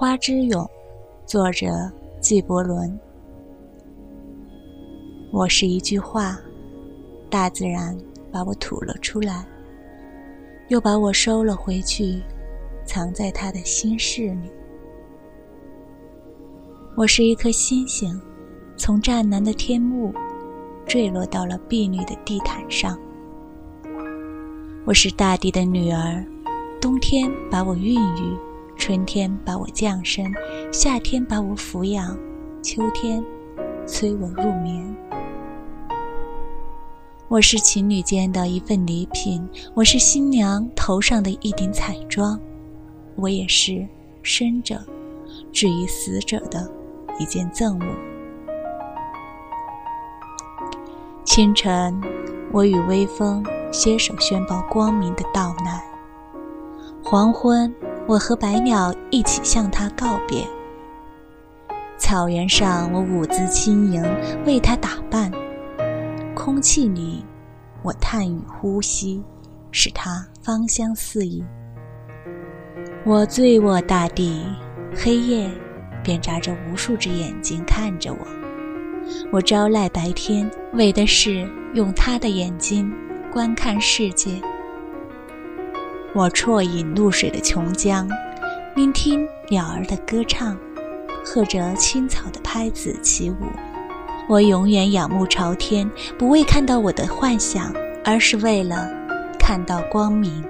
花之咏》，作者纪伯伦。我是一句话，大自然把我吐了出来，又把我收了回去，藏在他的心事里。我是一颗星星，从湛蓝的天幕坠落到了碧绿的地毯上。我是大地的女儿，冬天把我孕育。春天把我降生，夏天把我抚养，秋天催我入眠。我是情侣间的一份礼品，我是新娘头上的一顶彩妆，我也是生者至于死者的一件赠物。清晨，我与微风携手宣报光明的到来。黄昏。我和白鸟一起向他告别。草原上，我舞姿轻盈，为他打扮；空气里，我叹与呼吸，使他芳香四溢。我醉卧大地，黑夜便眨着无数只眼睛看着我。我招赖白天，为的是用他的眼睛观看世界。我啜饮露水的琼浆，聆听鸟儿的歌唱，和着青草的拍子起舞。我永远仰慕朝天，不为看到我的幻想，而是为了看到光明。